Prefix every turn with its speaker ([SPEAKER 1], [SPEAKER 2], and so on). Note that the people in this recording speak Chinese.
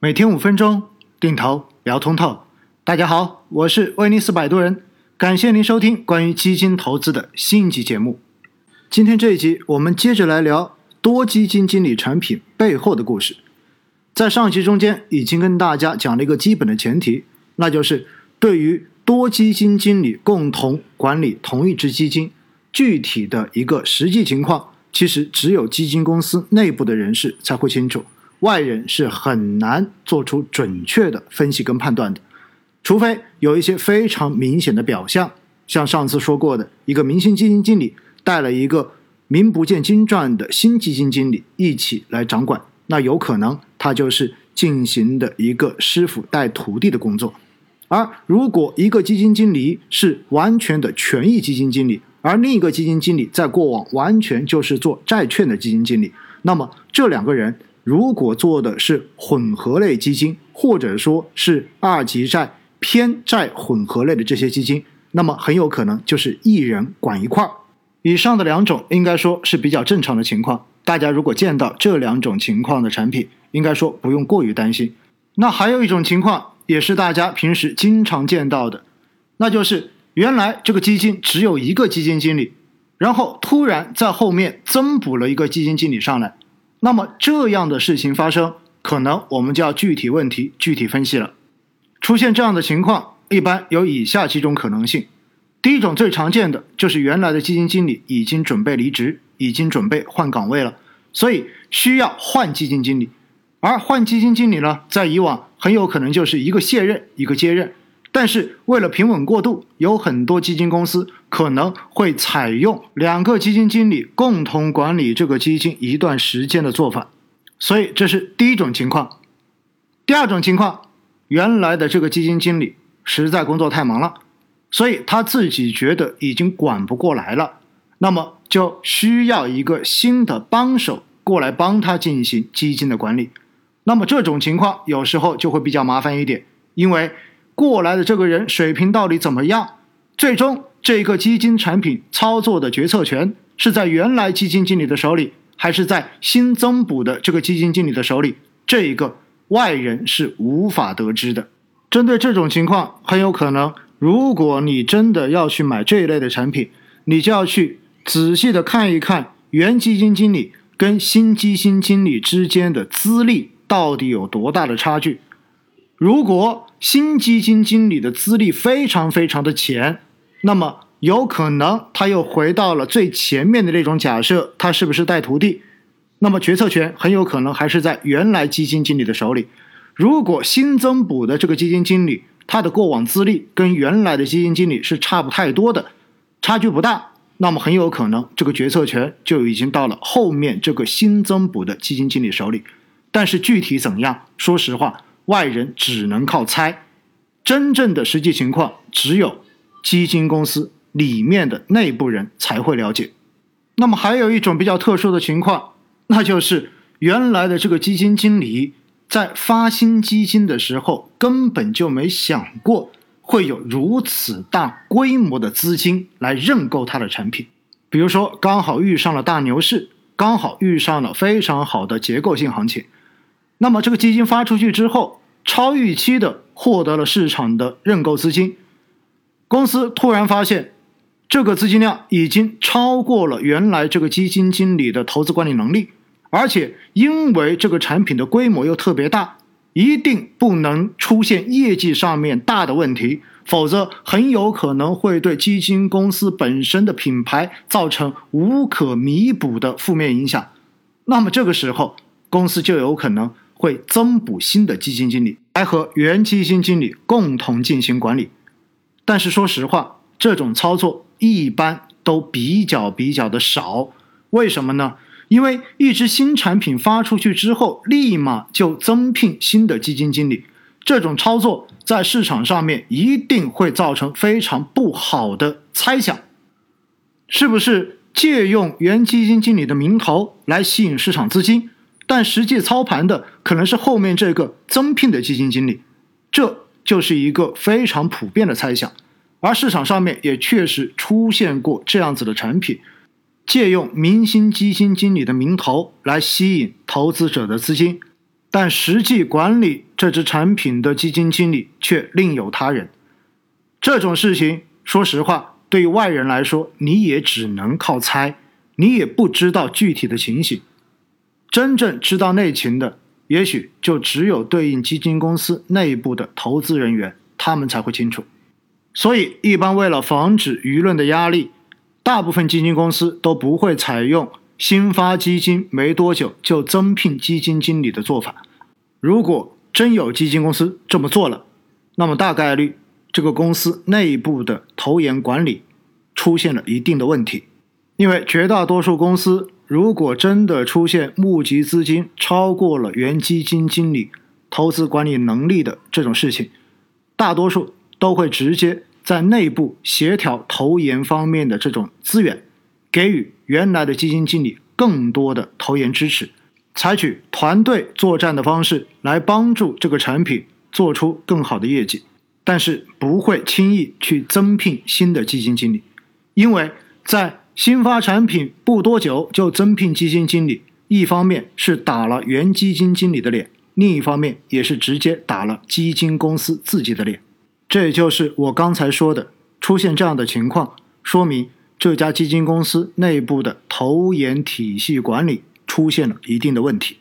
[SPEAKER 1] 每天五分钟，定投聊通透。大家好，我是威尼斯摆渡人，感谢您收听关于基金投资的新一集节目。今天这一集，我们接着来聊多基金经理产品背后的故事。在上集中间已经跟大家讲了一个基本的前提，那就是对于多基金经理共同管理同一只基金，具体的一个实际情况，其实只有基金公司内部的人士才会清楚。外人是很难做出准确的分析跟判断的，除非有一些非常明显的表象，像上次说过的一个明星基金经理带了一个名不见经传的新基金经理一起来掌管，那有可能他就是进行的一个师傅带徒弟的工作。而如果一个基金经理是完全的权益基金经理，而另一个基金经理在过往完全就是做债券的基金经理，那么这两个人。如果做的是混合类基金，或者说是二级债偏债混合类的这些基金，那么很有可能就是一人管一块儿。以上的两种应该说是比较正常的情况。大家如果见到这两种情况的产品，应该说不用过于担心。那还有一种情况，也是大家平时经常见到的，那就是原来这个基金只有一个基金经理，然后突然在后面增补了一个基金经理上来。那么这样的事情发生，可能我们就要具体问题具体分析了。出现这样的情况，一般有以下几种可能性。第一种最常见的就是原来的基金经理已经准备离职，已经准备换岗位了，所以需要换基金经理。而换基金经理呢，在以往很有可能就是一个卸任，一个接任。但是为了平稳过渡，有很多基金公司可能会采用两个基金经理共同管理这个基金一段时间的做法，所以这是第一种情况。第二种情况，原来的这个基金经理实在工作太忙了，所以他自己觉得已经管不过来了，那么就需要一个新的帮手过来帮他进行基金的管理。那么这种情况有时候就会比较麻烦一点，因为。过来的这个人水平到底怎么样？最终这个基金产品操作的决策权是在原来基金经理的手里，还是在新增补的这个基金经理的手里？这一个外人是无法得知的。针对这种情况，很有可能，如果你真的要去买这一类的产品，你就要去仔细的看一看原基金经理跟新基金经理之间的资历到底有多大的差距。如果新基金经理的资历非常非常的浅，那么有可能他又回到了最前面的那种假设，他是不是带徒弟？那么决策权很有可能还是在原来基金经理的手里。如果新增补的这个基金经理，他的过往资历跟原来的基金经理是差不太多的，差距不大，那么很有可能这个决策权就已经到了后面这个新增补的基金经理手里。但是具体怎样，说实话。外人只能靠猜，真正的实际情况只有基金公司里面的内部人才会了解。那么还有一种比较特殊的情况，那就是原来的这个基金经理在发新基金的时候，根本就没想过会有如此大规模的资金来认购他的产品。比如说，刚好遇上了大牛市，刚好遇上了非常好的结构性行情。那么这个基金发出去之后，超预期的获得了市场的认购资金，公司突然发现，这个资金量已经超过了原来这个基金经理的投资管理能力，而且因为这个产品的规模又特别大，一定不能出现业绩上面大的问题，否则很有可能会对基金公司本身的品牌造成无可弥补的负面影响。那么这个时候，公司就有可能。会增补新的基金经理来和原基金经理共同进行管理，但是说实话，这种操作一般都比较比较的少。为什么呢？因为一支新产品发出去之后，立马就增聘新的基金经理，这种操作在市场上面一定会造成非常不好的猜想，是不是借用原基金经理的名头来吸引市场资金？但实际操盘的可能是后面这个增聘的基金经理，这就是一个非常普遍的猜想。而市场上面也确实出现过这样子的产品，借用明星基金经理的名头来吸引投资者的资金，但实际管理这只产品的基金经理却另有他人。这种事情，说实话，对于外人来说，你也只能靠猜，你也不知道具体的情形。真正知道内情的，也许就只有对应基金公司内部的投资人员，他们才会清楚。所以，一般为了防止舆论的压力，大部分基金公司都不会采用新发基金没多久就增聘基金经理的做法。如果真有基金公司这么做了，那么大概率这个公司内部的投研管理出现了一定的问题，因为绝大多数公司。如果真的出现募集资金超过了原基金经理投资管理能力的这种事情，大多数都会直接在内部协调投研方面的这种资源，给予原来的基金经理更多的投研支持，采取团队作战的方式来帮助这个产品做出更好的业绩，但是不会轻易去增聘新的基金经理，因为在。新发产品不多久就增聘基金经理，一方面是打了原基金经理的脸，另一方面也是直接打了基金公司自己的脸。这也就是我刚才说的，出现这样的情况，说明这家基金公司内部的投研体系管理出现了一定的问题。